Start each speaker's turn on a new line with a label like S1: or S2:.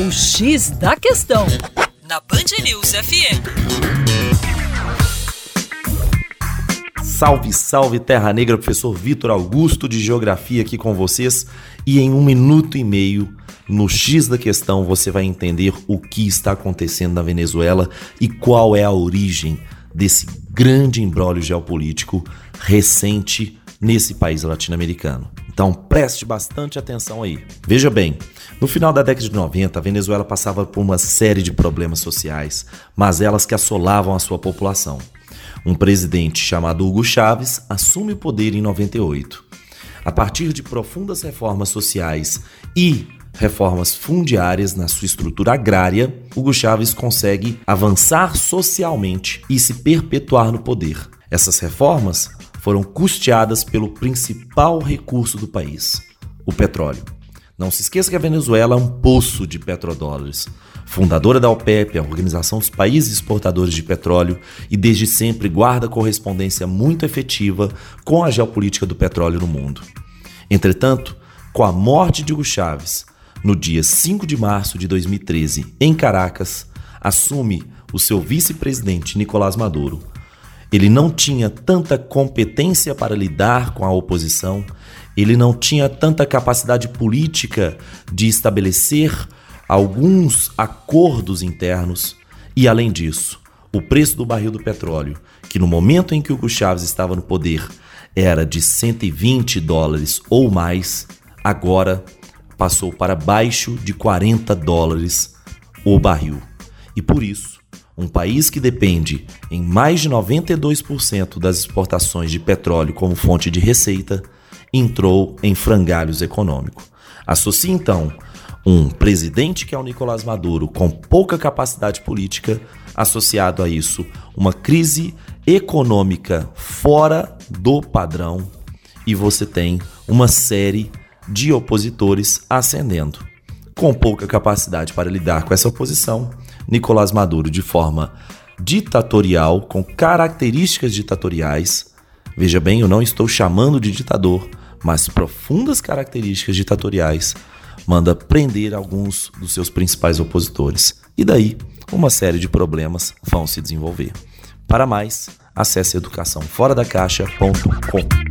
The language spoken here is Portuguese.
S1: O X da Questão, na Band News FM.
S2: Salve, salve Terra Negra, professor Vitor Augusto de Geografia aqui com vocês. E em um minuto e meio, no X da questão, você vai entender o que está acontecendo na Venezuela e qual é a origem desse grande embrólio geopolítico recente nesse país latino-americano. Então preste bastante atenção aí. Veja bem, no final da década de 90, a Venezuela passava por uma série de problemas sociais, mas elas que assolavam a sua população. Um presidente chamado Hugo Chávez assume o poder em 98. A partir de profundas reformas sociais e reformas fundiárias na sua estrutura agrária, Hugo Chávez consegue avançar socialmente e se perpetuar no poder. Essas reformas foram custeadas pelo principal recurso do país, o petróleo. Não se esqueça que a Venezuela é um poço de petrodólares. Fundadora da OPEP, a Organização dos Países Exportadores de Petróleo, e desde sempre guarda correspondência muito efetiva com a geopolítica do petróleo no mundo. Entretanto, com a morte de Hugo Chávez, no dia 5 de março de 2013, em Caracas, assume o seu vice-presidente Nicolás Maduro, ele não tinha tanta competência para lidar com a oposição, ele não tinha tanta capacidade política de estabelecer alguns acordos internos e, além disso, o preço do barril do petróleo, que no momento em que Hugo Chávez estava no poder era de 120 dólares ou mais, agora passou para baixo de 40 dólares o barril. E por isso, um país que depende em mais de 92% das exportações de petróleo como fonte de receita, entrou em frangalhos econômico. Associe então um presidente que é o Nicolás Maduro com pouca capacidade política, associado a isso uma crise econômica fora do padrão, e você tem uma série de opositores ascendendo. Com pouca capacidade para lidar com essa oposição, Nicolás Maduro de forma ditatorial, com características ditatoriais. Veja bem, eu não estou chamando de ditador, mas profundas características ditatoriais, manda prender alguns dos seus principais opositores. E daí, uma série de problemas vão se desenvolver. Para mais, acesse educaçãoforadacaixa.com.